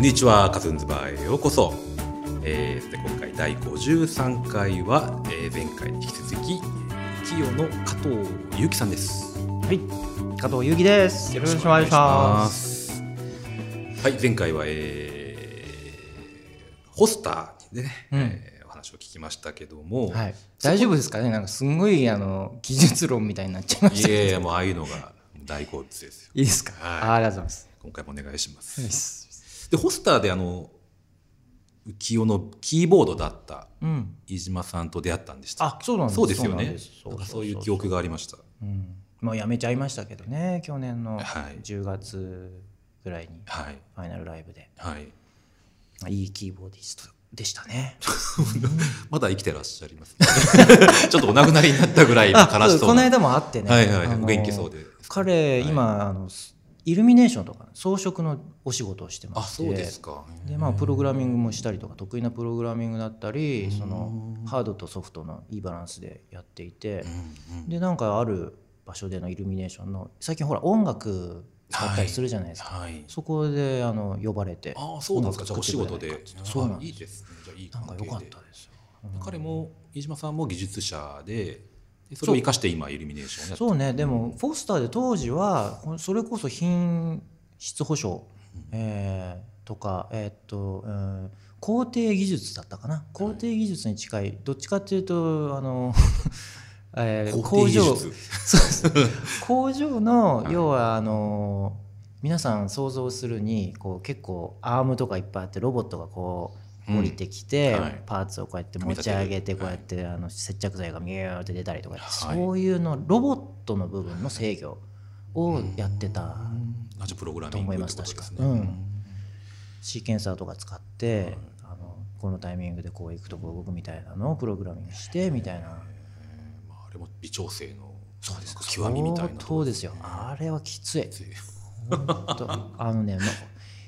こんにちは、カズンズバーへようこそ。えー、で今回第53回は、えー、前回に引き続き、企業の加藤祐樹さんです。はい、加藤由紀です。よろしくお願いします。す。はい、前回は、えー、ホスターでね、うんえーお話を聞きましたけども、はい、大丈夫ですかね？なんかすんごいあの技術論みたいになっちゃいました。いやいや、もうああいうのが大好物ですよ。いいですか？はいあありがとうございます。今回もお願いします。はいで、ホスターであの、浮世のキーボードだったうん。飯島さんと出会ったんでした。あ、そうなんです。そうですよね。そういう記憶がありました。うん。もうやめちゃいましたけどね。去年のはい。10月ぐらいにはい。ファイナルライブで、はい。まあいいキーボーディストでしたね。まだ生きてらっしゃいます、ちょっとお亡くなりになったぐらい悲しそうな。この間も会ってね。はいはい元気そうで彼、今あのイルミネーションとか装飾のお仕事をしてまあして。そうですか。でまあ、プログラミングもしたりとか得意なプログラミングだったりそのハードとソフトのいいバランスでやっていて。うんうんでなんかある場所でのイルミネーションの最近ほら音楽使ったりするじゃないですか、はい。そこであの呼ばれて。ああそうなんですか。じゃあお仕事で。そうなんあです。いいですね。じゃあいいなんか良かっ関係でたですよ彼も飯島さんも技術者ででそれを生かして今イルミネーションをやってそうね。でもフォスターで当時はそれこそ品質保証、えーとかえーっと、うん工程技術だったかな。工程技術に近い。どっちかっていうとあの、えー工場。工場の要はあの皆さん想像するにこう結構アームとかいっぱいあってロボットがこう降りてきて、パーツをこうやって持ち上げてこうやってあの接着剤がミューって出たりとか、はい。そういうのロボットの部分の制御をやってたあじプログラとミング思いますねうん、シーケンサーとか使って、あのこのタイミングでこういくとこう動くみたいなのをプログラミングしてみたいな。まああれも微調整のそうです。極みみたいな。そうですよ。あれはきつい。あのね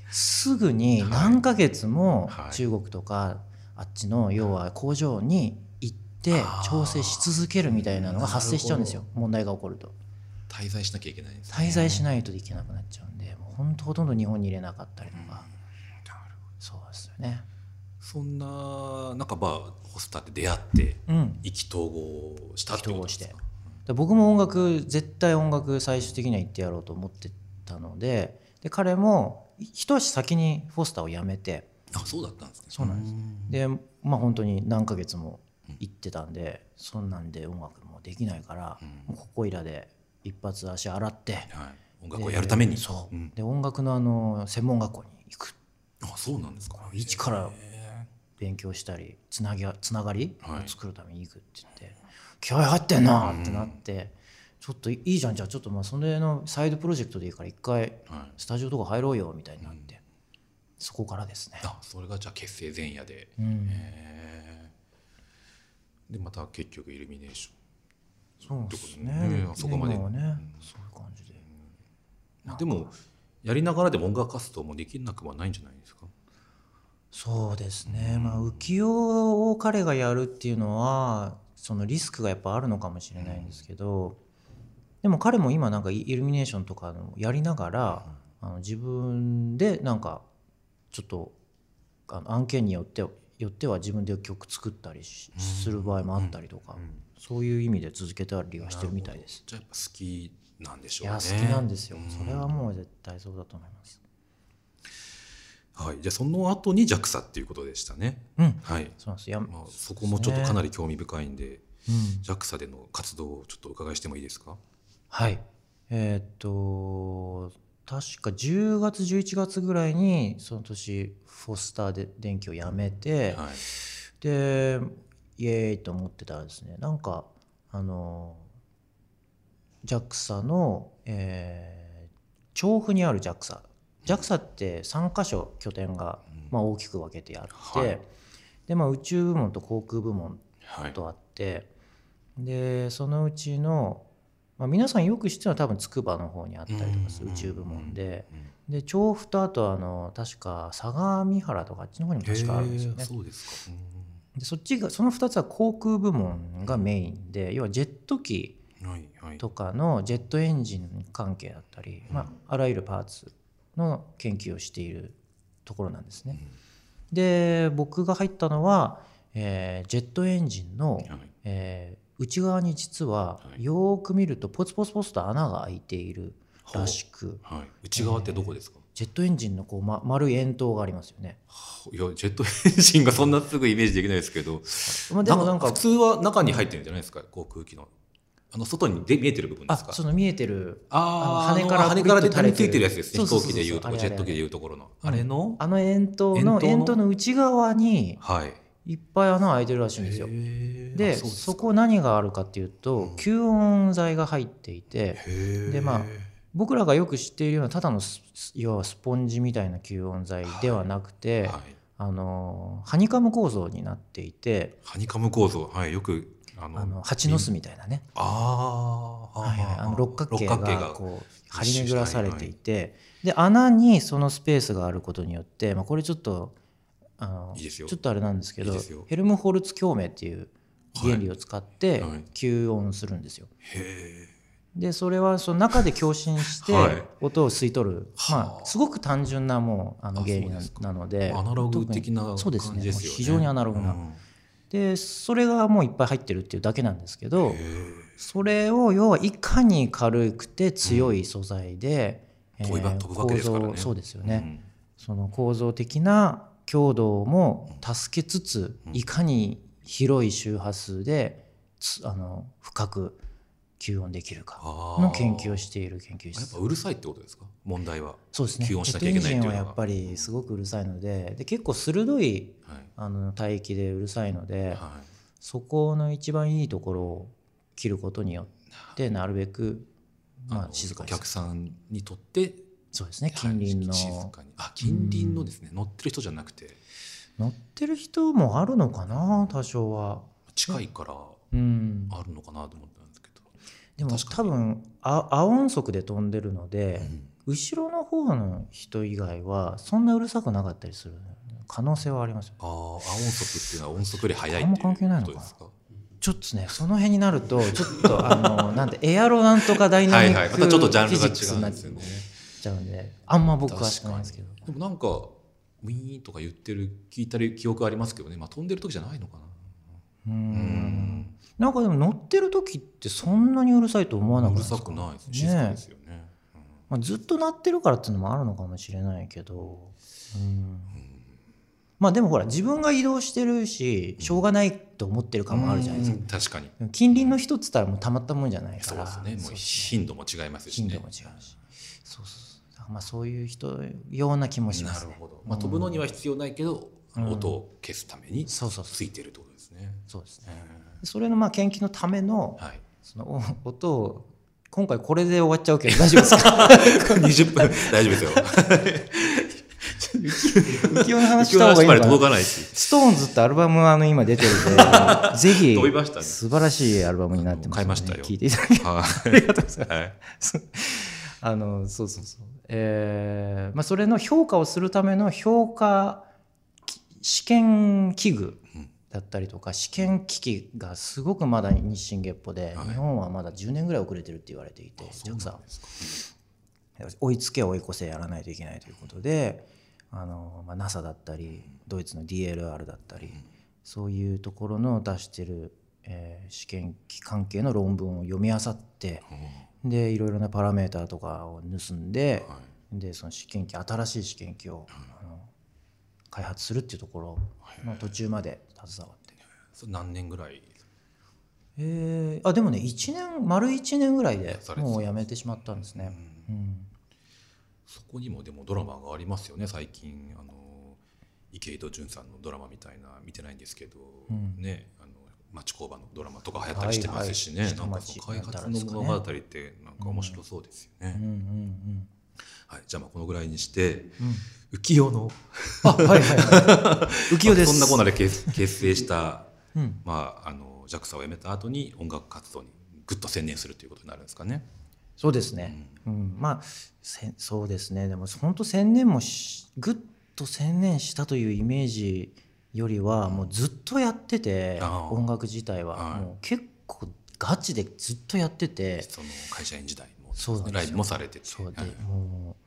すぐに何ヶ月もはい。中国とかあっちの要は工場に行って調整し続けるみたいなのが発生しちゃうんですよ。問題が起こると滞在しなきゃいけないんですね。滞在しないといけなくなっちゃうんでもう本当ほとんど日本に入れなかったりとか。そうですよね。そんななんかまあホスターで出会ってうん。意気投合したってことですか？意気投合で僕も音楽絶対音楽最終的には行ってやろうと思ってたのでで彼も一足先にフォスターを辞めて。あそうだったんですね。そうなんです。でまあ本当に何ヶ月も行ってたんでそんなんで音楽もできないから、もうここいらで一発足洗ってはい。音楽をやるために。でそう、ん。で音楽のあの専門学校に行く。あそうなんですか。一から勉強したりつなぎつながりをはい。作るために行くって言って、気合入ってんなってなって、ちょっといいじゃん。じゃあちょっとまあそれのサイドプロジェクトでいいから一回はい。スタジオとか入ろうよみたいになって、そこからですね。あそれがじゃあ結成前夜で。うん。でまた結局イルミネーシそうですね。そこまで。ね、そういう感じで。でもやりながらでも音楽活動もできなくはないんじゃないですか？そうですね、まあ浮世を彼がやるっていうのはそのリスクがやっぱあるのかもしれないんですけど、でも彼も今なんかイイルミネーションとかのやりながら、あの自分でなんかちょっとあの案件によってよっては自分で曲作ったりしする場合もあったりとか、そういう意味で続けたりはしてるみたいです。じゃあやっぱ好きなんでしいょうね。や好きなんですよ、それはもう絶対そうだと思います。はい。じゃあその後に JAXA っていうことでしたね。うん、はい。そうなんです。や、まあ、そこもちょっとかなり興味深いんで、うん。JAXA での活動をちょっとお伺いしてもいいですか？はい。えーっと、確か10月、11月ぐらいに、その年、フォスターで電気をやめて、はい。で、イエーイと思ってたらですね、なんか、あの、JAXA の、えー調布にある JAXA。JAXA って3カ所拠点が、まあ、大きく分けてあって、はい。で、まあ、宇宙部門と航空部門はい。とあって、でそのうちの、まあ、皆さんよく知ってるのは多分筑波の方にあったりとかする宇宙部門で。で調布とあとあの確か相模原とかあっちの方にも確かあるんですよね。そうですかでそっちがその2つは航空部門がメインで要はジェット機とかのジェットエンジン関係だったり、まあ、あらゆるパーツの研究をしているところなんですね。で僕が入ったのは、えージェットエンジンの、はい。えー内側に実ははい。よーく見るとポツポツポツと穴が開いているらしく。はい、内側ってどこですか、ジェットエンジンのこう、ま、丸い円筒がありますよね。いやジェットエンジンがそんなすぐイメージできないですけど。まあ、でもなんか普通は中に入ってるんじゃないですか？航空機の。あの外にで見えてる部分であすか？その見えてるあーあの羽から羽から垂れついてるやつですね。飛行機でいうとこジェット機でいうところの。あれの、あの円筒の円筒の？内側にはい。いっぱい穴開いてるらしいんですよ。であそこ何があるかっていうと、うん。吸音材が入っていてでまあ僕らがよく知っているようなただのス要はスポンジみたいな吸音材ではなくて、はい、あのハニカム構造になっていてハニカム構造。はい。よくあの蜂の巣みたいなね、あーはいはい、あの六角形がこう張り巡らされていて、で穴にそのスペースがあることによって、まあ、これちょっとあのちょっとあれなんですけどヘルムホルツ共鳴っていう原理を使ってはい。はい。吸音するんですよ。へでそれはその中で共振してはい。音を吸い取る、まはあ。あ、すごく単純なもうあのあ原理なのでーアナログ的な感じそうですね。ですよね。非常にアナログな。うん。でそれがもういっぱい入ってるっていうだけなんですけどそれを要はいかに軽くて強い素材で、えー飛びば飛ぶわけですからね。構造そうですよね、その構造的な強度も助けつつ、うん。いかに広い周波数でつあの深く吸音できるかの研究をしている研究やっ室ぱうるさいってことですか？問題は、そうですね。吸音しなきゃいけないっていうのはやっぱりすごくうるさいのでで結構鋭いはい。あの帯域でうるさいので、はい、そこの一番いいところを切ることによってなるべく、まあ、静かにする。客さんにとってそうですね。近隣の。はい静かに。あ近隣のですね。乗ってる人じゃなくて。乗ってる人もあるのかな多少は。近いからうん、あるのかなと思ったんでも多分あ亜音速で飛んでるので、うん。後ろの方の人以外はそんなうるさくなかったりする可能性はありますよああ音速っていうのは音速より速いっていう関係ないのか。なことですか？ちょっとねその辺になるとちょっとあの なんてエアロなんとかダイナミックはいはい。またちょっとジャンルが違うんですよねちゃうんで。あんま僕は知らないですけど。でもなんかウィーンとか言ってる聞いたり記憶ありますけどね、まあ、飛んでる時じゃないのかな。うんなんかでも乗ってる時ってそんなにうるさいと思わなくう。るさくないですね。静かですよね。まあ、ずっと鳴ってるからっていうのもあるのかもしれないけど、うん、まあでもほら自分が移動してるししょうがないと思ってる感もあるじゃないですか。うん。確かに。近隣の人っつったらもうたまったもんじゃないかそうらですね。もう頻度も違いますしね。頻度も違うし。そうそう。そうまあそういう人ような気もします。ねなるほど、まあ、飛ぶのには必要ないけど、うん。音を消すためについてるってことですね。そうですね。えそれのまあ研究のための。そのお 音を今回これで終わっちゃうけど大丈夫ですか？20分大丈夫ですよ。浮世の話した方がいいのかな？届かないし。ストーンズってアルバムあの今出てるんでぜひ飛びましたね素晴らしいアルバムになってますので買いましたよ聞いていただきはありがとうございますい。はい。あのそうそうそう、えーまあ、それの評価をするための評価き試験器具うんだったりとか試験機器がすごくまだ日進月歩で、はい。日本はまだ10年ぐらい遅れてるって言われていて追いつけ追い越せやらないといけないということであの、まあ、NASA だったりドイツの DLR だったりそういうところの出してる、えー試験機関係の論文を読み漁ってかでいろいろなパラメーターとかを盗んででその試験機新しい試験機をあの開発するっていうところの途中まで携わって。それ何年ぐらい？えーあでもね1年丸1年ぐらいでもう辞めてしまったんですね。うん。そこにもでもドラマがありますよね最近。あの池井戸潤さんのドラマみたいな見てないんですけど、うん。ねあの町工場のドラマとか流行ったりしてますしね、はいはいなんかその開発の物語ってなんか面白そうですよね。うんうんうんはい、じゃあまあこのぐらいにしてうん。浮世の。あはいはいはい。浮世です。そんなこんなで結結成した、うん。まあ、あの JAXA を辞めた後に音楽活動にぐっと専念するということになるんですかね。そうですね。うん、まあせそうですね。でも本当専念もしぐっと専念したというイメージよりはもうずっとやってて音楽自体は。はい。もう結構ガチでずっとやってて。その会社員時代もそうライブもされてて。そうではいもう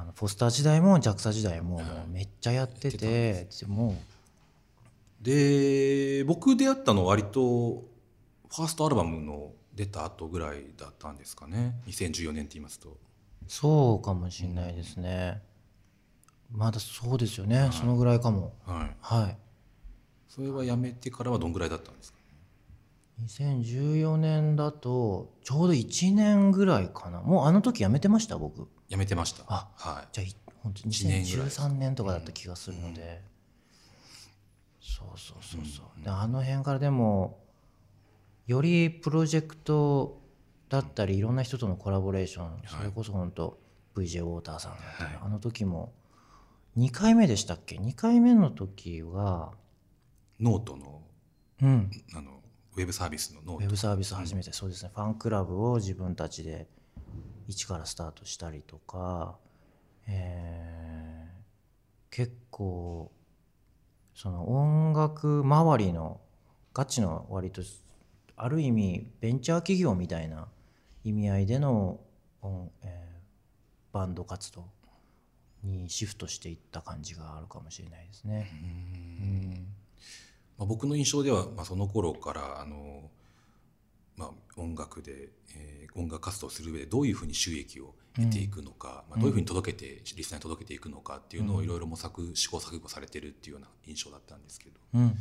あのポスター時代も JAXA 時代ももうめっちゃやってててでもで僕出会ったのは割とファーストアルバムの出た後ぐらいだったんですかね。2014年って言いますと。うそうかもしれないですね。まだそうですよね、そのぐらいかも。はい。はい。それはやめてからはどんぐらいだったんですか？2014年だとちょうど1年ぐらいかな。もうあの時辞めてました僕。やめてました。あはい。じゃあい本当に一年ぐらい2013年とかだった気がするので、そうそうそうそう、であの辺からでもよりプロジェクトだったりいろんな人とのコラボレーション、それこそ本当 VJ ウォーターさんだったり、はい。あの時も2回目でしたっけ？2回目の時はノートのうん。あのウェブサービスのノウェートブサービス初めてそうですね。ファンクラブを自分たちで一からスタートしたりとか、えー結構その音楽周りのガチの割とある意味ベンチャー企業みたいな意味合いでの音、えーバンド活動にシフトしていった感じがあるかもしれないですね。うんまあ、僕の印象では、まあ、その頃からあの、まあ、音楽で、えー音楽活動をする上でどういうふうに収益を得ていくのか、まあ、どういうふうに届けて、リスナーに届けていくのかっていうのをいろいろ模索試行錯誤されてるっていうような印象だったんですけど、うんうんうん。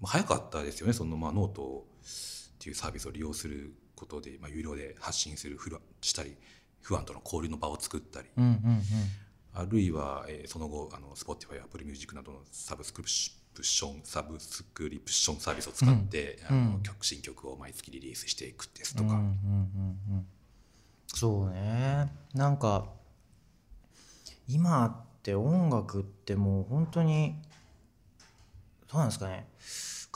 まあ、早かったですよねその、まあ、ノートっていうサービスを利用することで、まあ、有料で発信するフラしたりファンとの交流の場を作ったり、うんうんうん。あるいは、えーその後あの Spotify や Apple Music などのサブスクリプションサブスクリプションサービスを使って、うん。あのうん。曲新曲を毎月リリースしていくですとか、うんうんうんうん。そうね。なんか今って音楽ってもう本当にどうなんですかね。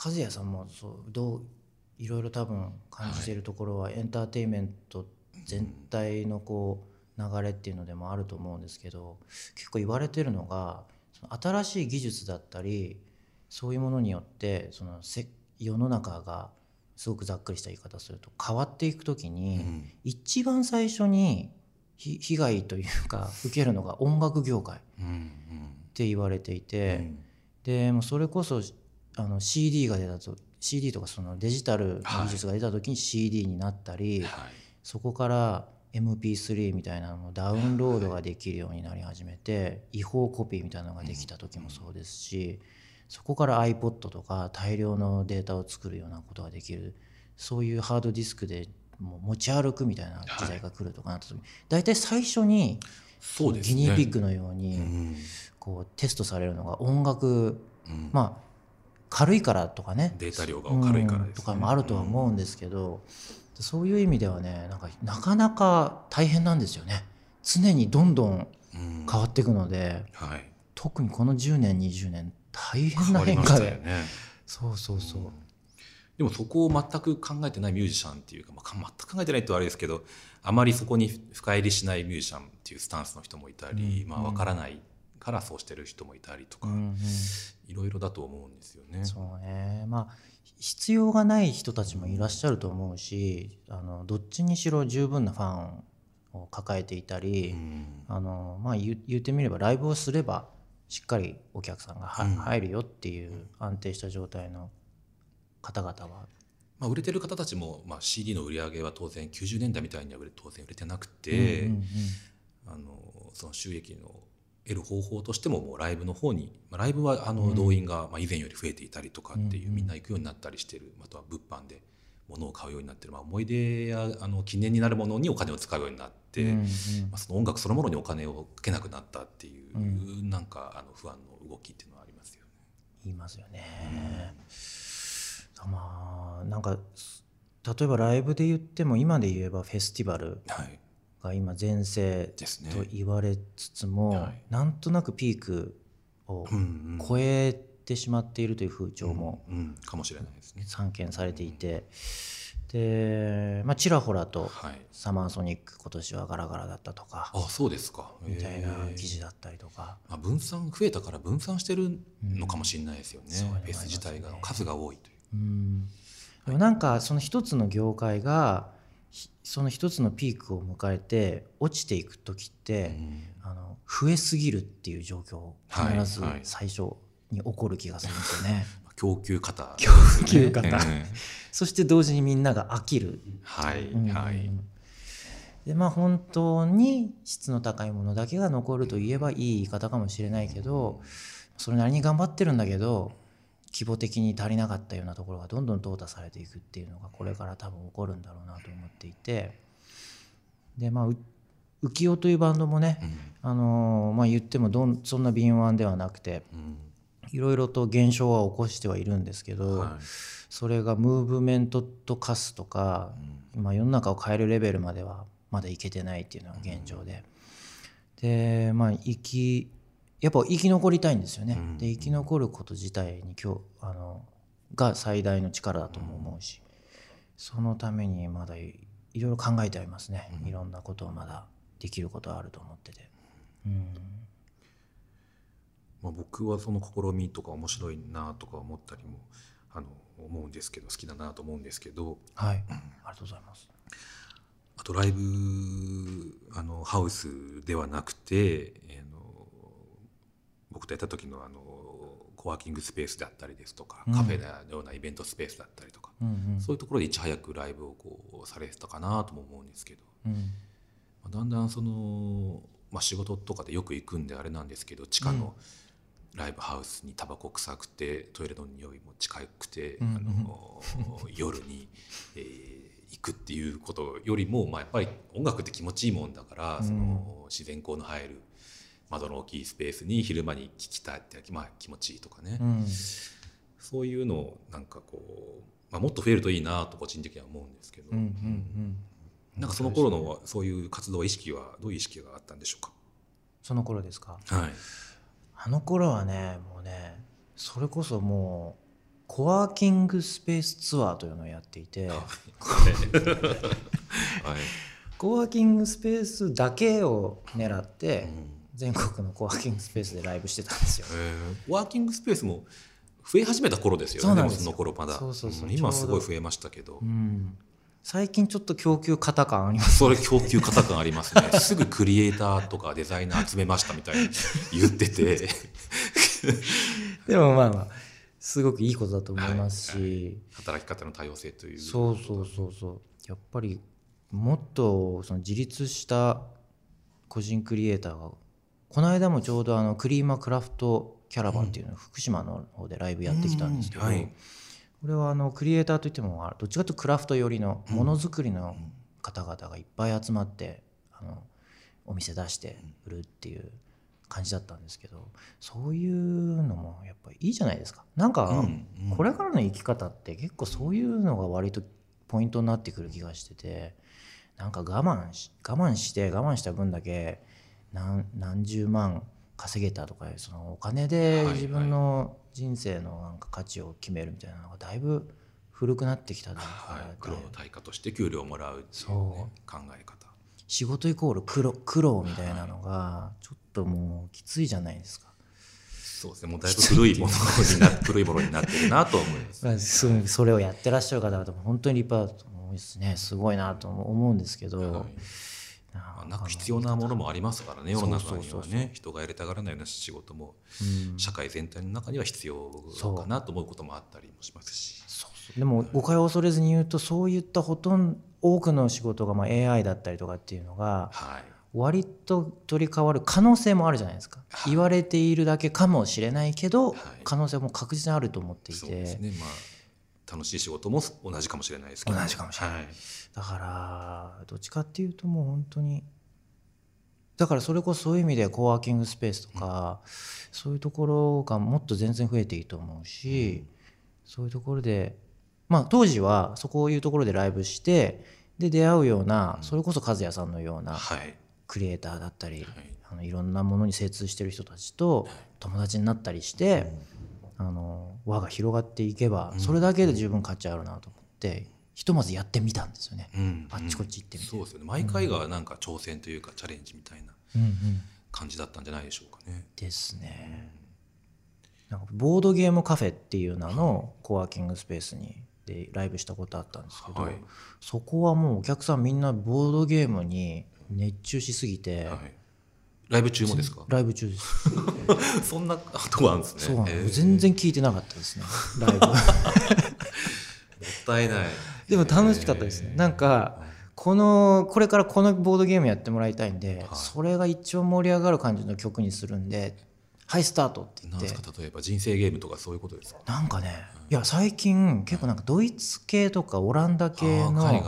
和也さんもそうどういろいろ多分感じているところは、エンターテインメント全体のこう流れっていうのでもあると思うんですけど結構言われてるのが新しい技術だったりそういうものによってそのせ世の中がすごくざっくりした言い方すると変わっていく時に、うん。一番最初にひ被害というか 受けるのが音楽業界っうんて言われていて、うん。でもうそれこそあの CD が出たと CD とかそのデジタルの技術が出た時に CD になったり、はい。そこから MP3 みたいなのもダウンロードができるようになり始めて違法コピーみたいなのができた時もそうですしそこから iPod とか大量のデータを作るようなことができるそういうハードディスクでもう持ち歩くみたいな時代が来るとかなった時大体最初にそうですね。ギニーピッグのようにうん。こうテストされるのが音楽うん。まあ軽いからとかね。データ量が軽いからね。うん。とかもあるとは思うんですけど、そういう意味ではねなんかなかなか大変なんですよね。常にどんどんうん。変わっていくので、はい、特にこの10年20年大変な変化で、ね。そうそうそう、でもそこを全く考えてないミュージシャンっていうか、まあ、全く考えてないとあれですけどあまりそこに深入りしないミュージシャンっていうスタンスの人もいたり、うんまあ、分からないからそうしてる人もいたりとか、うんうん。いろいろだと思うんですよね。そうね。まあ必要がない人たちもいらっしゃると思うしあのどっちにしろ十分なファンを抱えていたり、うん。あのまあ言ってみればライブをすればしっかりお客さんがは、うん。入るよっていう安定した状態の方々は、まあ、売れてる方たちも、まあ、CD の売り上げは当然90年代みたいには当然売れてなくて、うんうんうんあのその収益の得る方法としてももうライブの方に、まあ、ライブはあのうん。動員がまあ以前より増えていたりとかっていう、うんうん。みんな行くようになったりしてるあとは物販で物を買うようになってる、まあ、思い出やあの記念になるものにお金を使うようになって、うんうん。まあ、その音楽そのものにお金をかけなくなったっていう、うなんかあの不安の動きっていうのはありますよね。言いますよね。まあなんか例えばライブで言っても今で言えばフェスティバルはい、が今全盛ですね。と言われつつも、はい。なんとなくピークをうんうん。超えてしまっているという風潮もうんうんかもしれないですね。散見されていてで、まあ、ちらほらとはい、サマーソニック今年はガラガラだったとかあそうですか。みたいな記事だったりとか、まあ、分散増えたから分散してるのかもしれないですよね、そういうのもあフェス自体が数が多いという。うん。でもなんかその一つの業界がひその一つのピークを迎えて落ちていく時って、あの増えすぎるっていう状況はい必ずはい。最初に起こる気がするんですよね。供給型供給型ええ。そして同時にみんなが飽きる。はいうん。はい。でまあ本当に質の高いものだけが残るといえばいい言い方かもしれないけどそれなりに頑張ってるんだけど規模的に足りなかったようなところがどんどん淘汰されていくっていうのがこれから多分起こるんだろうなと思っていて。でまあう浮世というバンドもね、あのーまあ、言ってもどんそんな敏腕ではなくてうんいろいろと現象は起こしてはいるんですけど、はい。それがムーブメントと化すとか、まあ、世の中を変えるレベルまではまだいけてないっていうのが現状で、でまあ生きやっぱ生き残りたいんですよね、うん。で生き残ること自体に今日あのが最大の力だとも思うし、そのためにまだいいろいろ考えてありますね、いろんなことをまだできることはあると思ってて。うんまあ、僕はその試みとか面白いなとか思ったりもあの思うんですけど好きだなと思うんですけど。はい、ありがとうございます。あとライブあのハウスではなくてあの僕とやった時のあのコワーキングスペースであったりですとか、うん。カフェのようなイベントスペースだったりとか、うんうん。そういうところでいち早くライブをこうされてたかなとも思うんですけど、うん。まあ、だんだんその、まあ、仕事とかでよく行くんであれなんですけど地下のライブハウスにタバコ臭くてトイレの匂いも近くて、うんうん。あの夜に、えー行くっていうことよりも、まあ、やっぱり音楽って気持ちいいもんだから、うん。その自然光の入る窓の大きいスペースに昼間に聴きたいって、まあ、気持ちいいとかね、うん。そういうのをなんかこう、まあ、もっと増えるといいなと個人的には思うんですけど、うんうんうん。なんかその頃のそういう活動意識はどういう意識があったんでしょうその頃ですかか？はい。あの頃はねもうねそれこそもうコワーキングスペースツアーというのをやっていてはい。コワーキングスペースだけを狙ってうん全国のコワーキングスペースでライブしてたんですよ。えーワーキングスペースも増え始めた頃ですよね。そうなんですよもその頃まだ。そうそうそうん今すごい増えましたけどう。ん、最近ちょっと供給型感ありますそれ供給型感ありますね。すぐクリエイターとかデザイナー集めましたみたいに言ってて。でもまあまあすごくいいことだと思いますし、働き方の多様性という。そうそうそうそう。やっぱりもっとその自立した個人クリエイターがこの間もちょうどあのクリーマクラフトキャラバンっていうのを福島の方でライブやってきたんですけど、うん。はいこれはあのクリエイターといってもどっちかというとクラフト寄りのものづくりの方々がいっぱい集まってあのお店出して売るっていう感じだったんですけどそういうのもやっぱりいいじゃないですか。なんかこれからの生き方って結構そういうのが割とポイントになってくる気がしててなんか我慢し我慢して我慢した分だけ何何十万稼げたとかそのお金ではい自分の人生のなんか価値を決めるみたいなのがだいぶ古くなってきた段階はい。で苦労の対価として給料をもらうっていう、ねそ、考え方。仕事イコール苦労苦労みたいなのがちょっともうきついじゃないですか。そうですね。もうだいぶ古いものにな 古いものになってるなと思います。まあそそれをやってらっしゃる方々も本当に立派だと思うですねすごいなと思うんですけど、はいまあ、なんか必要なものもありますからね世の中にはね。人がやりたがらないような仕事もうん。社会全体の中には必要かなと思うこともあったりもしますし。でも誤解を恐れずに言うとそういったほとんど多くの仕事がまあ AI だったりとかっていうのがはい。割と取り替わる可能性もあるじゃないですか、はい。言われているだけかもしれないけど、はい。可能性も確実にあると思っていて、ね。まあ楽しい仕事も同じかもしれないですけど。同じかもしれないだからどっちかっていうともう本当にだからそれこそそういう意味でコワーキングスペースとか、そういうところがもっと全然増えていいと思うし、そういうところでまあ当時はそういうところでライブしてで出会うような、それこそ和也さんのようなはい。クリエイターだったり、はい。あのいろんなものに精通してる人たちと友達になったりして、あの輪が広がっていけばそれだけで十分価値あるなと思ってひとまずやってみたんですよね。うんあっちこっち行ってみてそうですよね。毎回がなんか挑戦というかチャレンジみたいなうんうん。感じだったんじゃないでしょうかね。ですね。なんかボードゲームカフェっていう名のコワーキングスペースにでライブしたことあったんですけど、はい。そこはもうお客さんみんなボードゲームに熱中しすぎて、はい。ライブ中もですか？ライブ中です。そんなとこあるんですね。そうなんです。へー。全然聞いてなかったですね。ライブ。もったいないでも楽しかったですね。なんかこのこれからこのボードゲームやってもらいたいんで、はい。それが一番盛り上がる感じの曲にするんで「はいスタート」って言なんって。ですか例えば人生ゲームとかそういうことですか？なんかねいや最近結構なんかドイツ系とかオランダ系の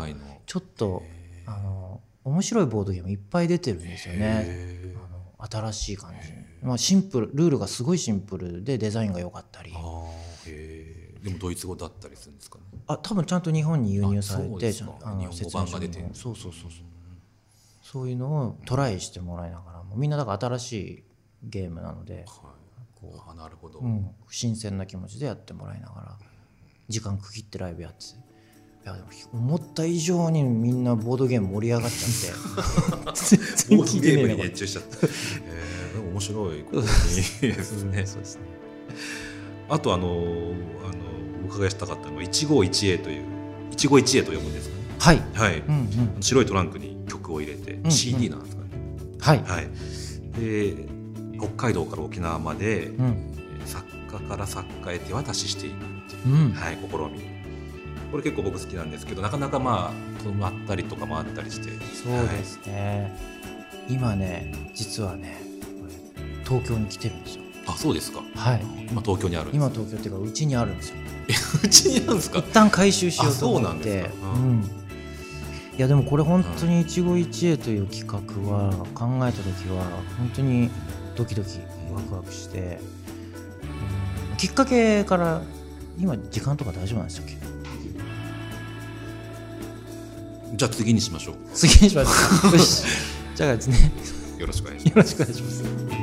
ちょっとあの面白いボードゲームいっぱい出てるんですよね。新しい感じ、まあ、シンプルルールがすごいシンプルでデザインが良かったり。でもドイツ語だったりするんですかね？あ多分ちゃんと日本に輸入されて日本語版そうそうそうそう。そういうのをトライしてもらいながらもみんなだから新しいゲームなので、はい。こあなるほど、ううん、新鮮な気持ちでやってもらいながら時間区切ってライブやって。ていやでも思った以上にみんなボードゲーム盛り上がっちゃって。ボードゲームに熱中しちゃった、えー、面白いことですねそうですね。あとあの伺いしたかったのは一期一会という一期一会と読むんですかね。はい、はい、うんうん、白いトランクに曲を入れて、ん CD なんですかね、はい、はい。で北海道から沖縄まで、うん。えー作家から作家へ手渡ししていくっていう、うん。はい、試み。これ結構僕好きなんですけどなかなかまあ止まったりとかもあったりしてそうですね、今ね実はね東京に来てるんですよ。あそうですか。はい。今東京にある今東京っていうかうちにあるんですよ うちにあるんですか？一旦回収しようと思あそうなんっていやでもこれ本当に一期一会という企画は考えた時は本当にドキドキワクワクして、うん。きっかけから今時間とか大丈夫なんでしたっけ？じゃあ次にしましょ次にしま しょうじゃあですね。うよろしくお願いします。よろしくお願いします